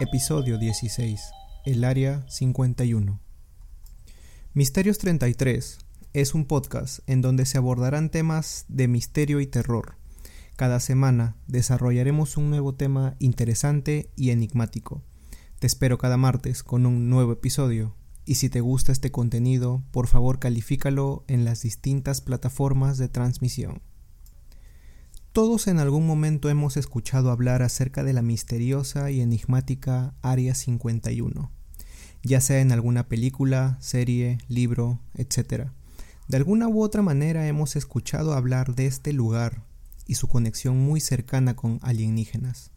Episodio 16. El Área 51. Misterios 33 es un podcast en donde se abordarán temas de misterio y terror. Cada semana desarrollaremos un nuevo tema interesante y enigmático. Te espero cada martes con un nuevo episodio y si te gusta este contenido, por favor califícalo en las distintas plataformas de transmisión. Todos en algún momento hemos escuchado hablar acerca de la misteriosa y enigmática Área 51, ya sea en alguna película, serie, libro, etc. De alguna u otra manera hemos escuchado hablar de este lugar y su conexión muy cercana con alienígenas.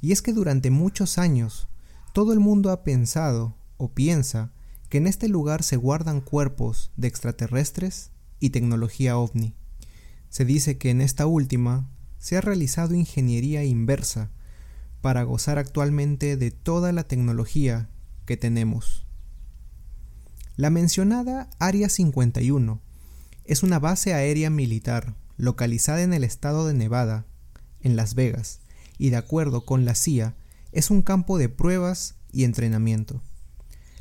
Y es que durante muchos años todo el mundo ha pensado o piensa que en este lugar se guardan cuerpos de extraterrestres y tecnología ovni. Se dice que en esta última se ha realizado ingeniería inversa para gozar actualmente de toda la tecnología que tenemos. La mencionada Área 51 es una base aérea militar localizada en el estado de Nevada, en Las Vegas, y de acuerdo con la CIA, es un campo de pruebas y entrenamiento.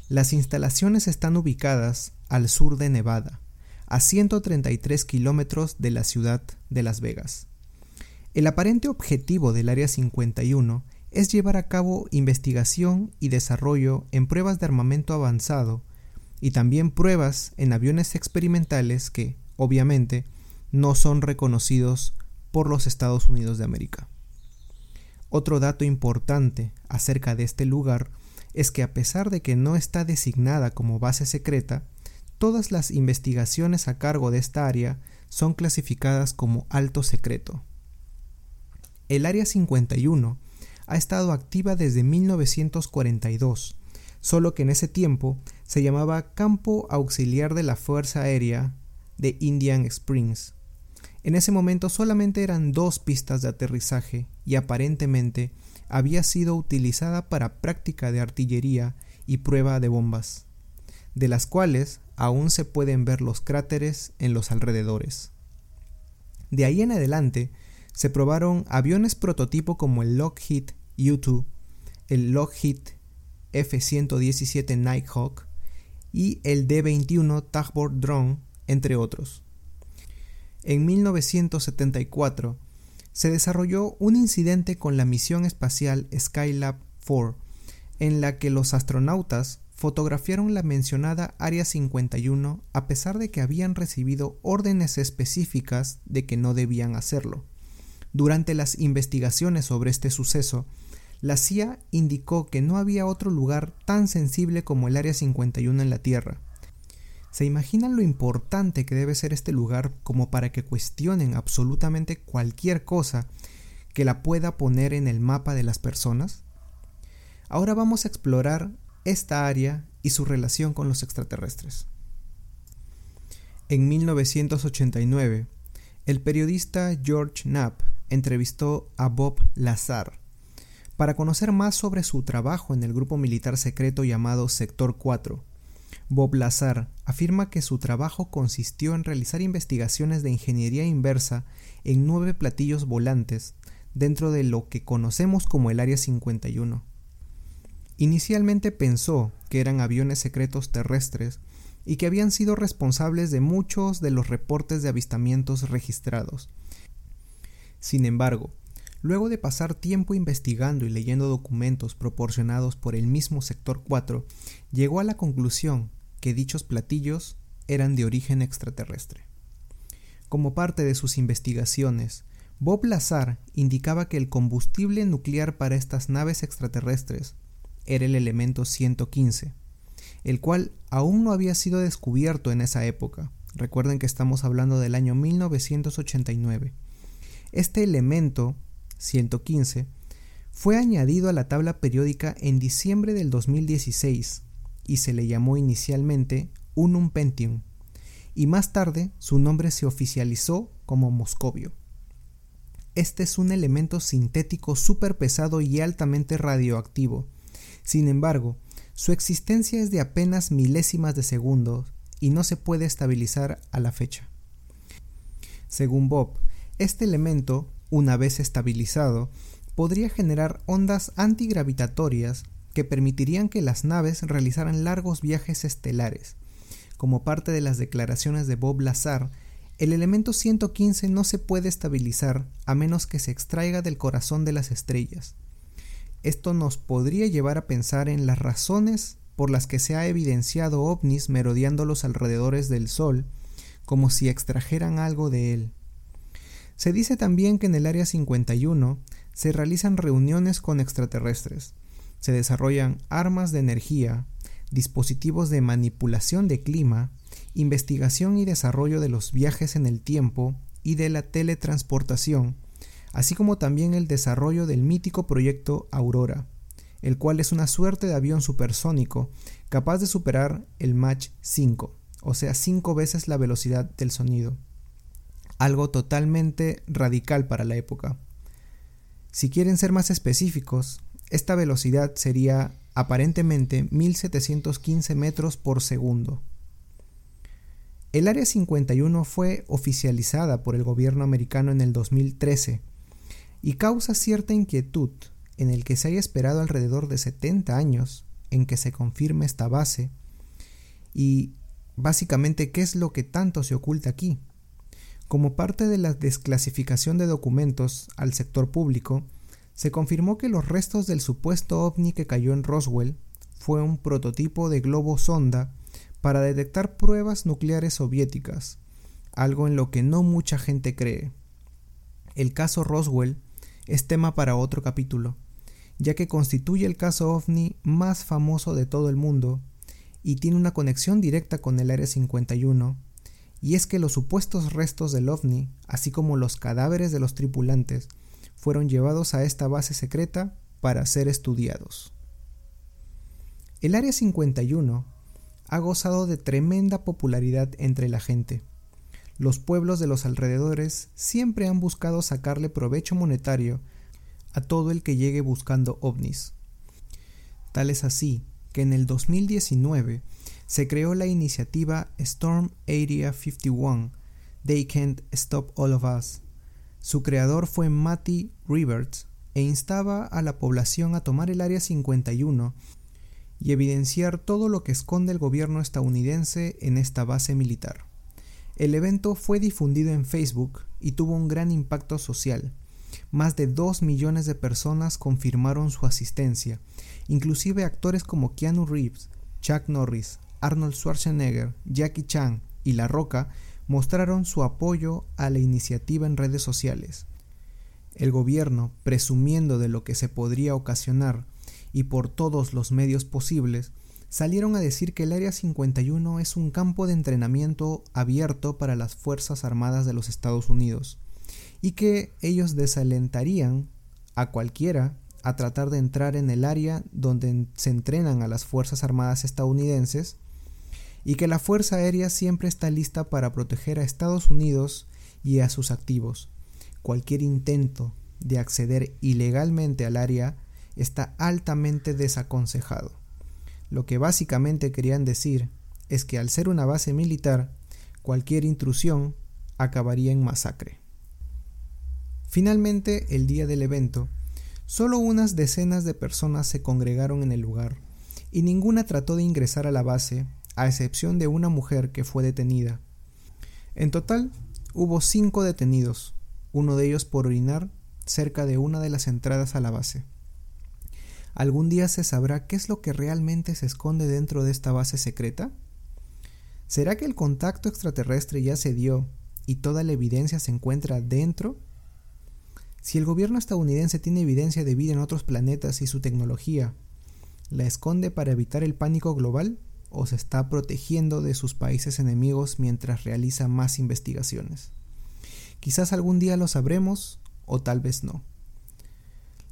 Las instalaciones están ubicadas al sur de Nevada, a 133 kilómetros de la ciudad de Las Vegas. El aparente objetivo del Área 51 es llevar a cabo investigación y desarrollo en pruebas de armamento avanzado y también pruebas en aviones experimentales que, obviamente, no son reconocidos por los Estados Unidos de América. Otro dato importante acerca de este lugar es que a pesar de que no está designada como base secreta, Todas las investigaciones a cargo de esta área son clasificadas como alto secreto. El Área 51 ha estado activa desde 1942, solo que en ese tiempo se llamaba Campo Auxiliar de la Fuerza Aérea de Indian Springs. En ese momento solamente eran dos pistas de aterrizaje y aparentemente había sido utilizada para práctica de artillería y prueba de bombas, de las cuales aún se pueden ver los cráteres en los alrededores. De ahí en adelante, se probaron aviones prototipo como el Lockheed U-2, el Lockheed F-117 Nighthawk y el D-21 Tugboat Drone, entre otros. En 1974 se desarrolló un incidente con la misión espacial Skylab 4, en la que los astronautas fotografiaron la mencionada Área 51 a pesar de que habían recibido órdenes específicas de que no debían hacerlo. Durante las investigaciones sobre este suceso, la CIA indicó que no había otro lugar tan sensible como el Área 51 en la Tierra. ¿Se imaginan lo importante que debe ser este lugar como para que cuestionen absolutamente cualquier cosa que la pueda poner en el mapa de las personas? Ahora vamos a explorar esta área y su relación con los extraterrestres. En 1989, el periodista George Knapp entrevistó a Bob Lazar para conocer más sobre su trabajo en el grupo militar secreto llamado Sector 4. Bob Lazar afirma que su trabajo consistió en realizar investigaciones de ingeniería inversa en nueve platillos volantes dentro de lo que conocemos como el Área 51. Inicialmente pensó que eran aviones secretos terrestres y que habían sido responsables de muchos de los reportes de avistamientos registrados. Sin embargo, luego de pasar tiempo investigando y leyendo documentos proporcionados por el mismo sector 4, llegó a la conclusión que dichos platillos eran de origen extraterrestre. Como parte de sus investigaciones, Bob Lazar indicaba que el combustible nuclear para estas naves extraterrestres era el elemento 115, el cual aún no había sido descubierto en esa época. Recuerden que estamos hablando del año 1989. Este elemento 115 fue añadido a la tabla periódica en diciembre del 2016 y se le llamó inicialmente Unum Pentium, y más tarde su nombre se oficializó como Moscovio. Este es un elemento sintético súper pesado y altamente radioactivo, sin embargo, su existencia es de apenas milésimas de segundos y no se puede estabilizar a la fecha. Según Bob, este elemento, una vez estabilizado, podría generar ondas antigravitatorias que permitirían que las naves realizaran largos viajes estelares. Como parte de las declaraciones de Bob Lazar, el elemento 115 no se puede estabilizar a menos que se extraiga del corazón de las estrellas. Esto nos podría llevar a pensar en las razones por las que se ha evidenciado ovnis merodeando los alrededores del Sol, como si extrajeran algo de él. Se dice también que en el Área 51 se realizan reuniones con extraterrestres, se desarrollan armas de energía, dispositivos de manipulación de clima, investigación y desarrollo de los viajes en el tiempo y de la teletransportación, así como también el desarrollo del mítico proyecto Aurora, el cual es una suerte de avión supersónico capaz de superar el Mach 5, o sea, cinco veces la velocidad del sonido. Algo totalmente radical para la época. Si quieren ser más específicos, esta velocidad sería aparentemente 1715 metros por segundo. El Área 51 fue oficializada por el gobierno americano en el 2013 y causa cierta inquietud en el que se haya esperado alrededor de 70 años en que se confirme esta base y básicamente qué es lo que tanto se oculta aquí. Como parte de la desclasificación de documentos al sector público, se confirmó que los restos del supuesto ovni que cayó en Roswell fue un prototipo de globo sonda para detectar pruebas nucleares soviéticas, algo en lo que no mucha gente cree. El caso Roswell es tema para otro capítulo, ya que constituye el caso ovni más famoso de todo el mundo y tiene una conexión directa con el Área 51 y es que los supuestos restos del ovni, así como los cadáveres de los tripulantes, fueron llevados a esta base secreta para ser estudiados. El Área 51 ha gozado de tremenda popularidad entre la gente. Los pueblos de los alrededores siempre han buscado sacarle provecho monetario a todo el que llegue buscando ovnis. Tal es así que en el 2019 se creó la iniciativa Storm Area 51, They Can't Stop All of Us. Su creador fue Matty Rivers e instaba a la población a tomar el Área 51 y evidenciar todo lo que esconde el gobierno estadounidense en esta base militar. El evento fue difundido en Facebook y tuvo un gran impacto social. Más de 2 millones de personas confirmaron su asistencia, inclusive actores como Keanu Reeves, Chuck Norris, Arnold Schwarzenegger, Jackie Chan y La Roca mostraron su apoyo a la iniciativa en redes sociales. El gobierno, presumiendo de lo que se podría ocasionar y por todos los medios posibles, salieron a decir que el Área 51 es un campo de entrenamiento abierto para las Fuerzas Armadas de los Estados Unidos y que ellos desalentarían a cualquiera a tratar de entrar en el área donde se entrenan a las Fuerzas Armadas estadounidenses y que la Fuerza Aérea siempre está lista para proteger a Estados Unidos y a sus activos. Cualquier intento de acceder ilegalmente al área está altamente desaconsejado. Lo que básicamente querían decir es que al ser una base militar, cualquier intrusión acabaría en masacre. Finalmente, el día del evento, solo unas decenas de personas se congregaron en el lugar, y ninguna trató de ingresar a la base, a excepción de una mujer que fue detenida. En total, hubo cinco detenidos, uno de ellos por orinar cerca de una de las entradas a la base. ¿Algún día se sabrá qué es lo que realmente se esconde dentro de esta base secreta? ¿Será que el contacto extraterrestre ya se dio y toda la evidencia se encuentra dentro? Si el gobierno estadounidense tiene evidencia de vida en otros planetas y su tecnología, ¿la esconde para evitar el pánico global o se está protegiendo de sus países enemigos mientras realiza más investigaciones? Quizás algún día lo sabremos o tal vez no.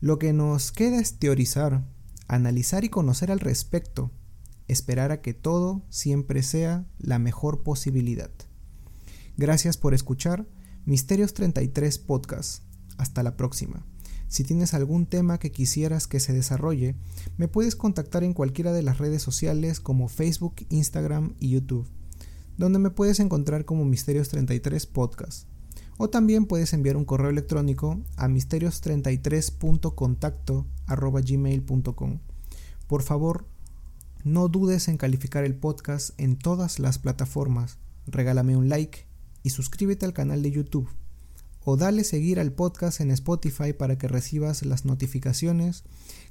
Lo que nos queda es teorizar, analizar y conocer al respecto, esperar a que todo siempre sea la mejor posibilidad. Gracias por escuchar Misterios 33 Podcast. Hasta la próxima. Si tienes algún tema que quisieras que se desarrolle, me puedes contactar en cualquiera de las redes sociales como Facebook, Instagram y YouTube, donde me puedes encontrar como Misterios 33 Podcast o también puedes enviar un correo electrónico a misterios33.contacto.gmail.com. Por favor, no dudes en calificar el podcast en todas las plataformas. Regálame un like y suscríbete al canal de YouTube. O dale seguir al podcast en Spotify para que recibas las notificaciones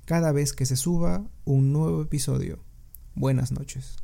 cada vez que se suba un nuevo episodio. Buenas noches.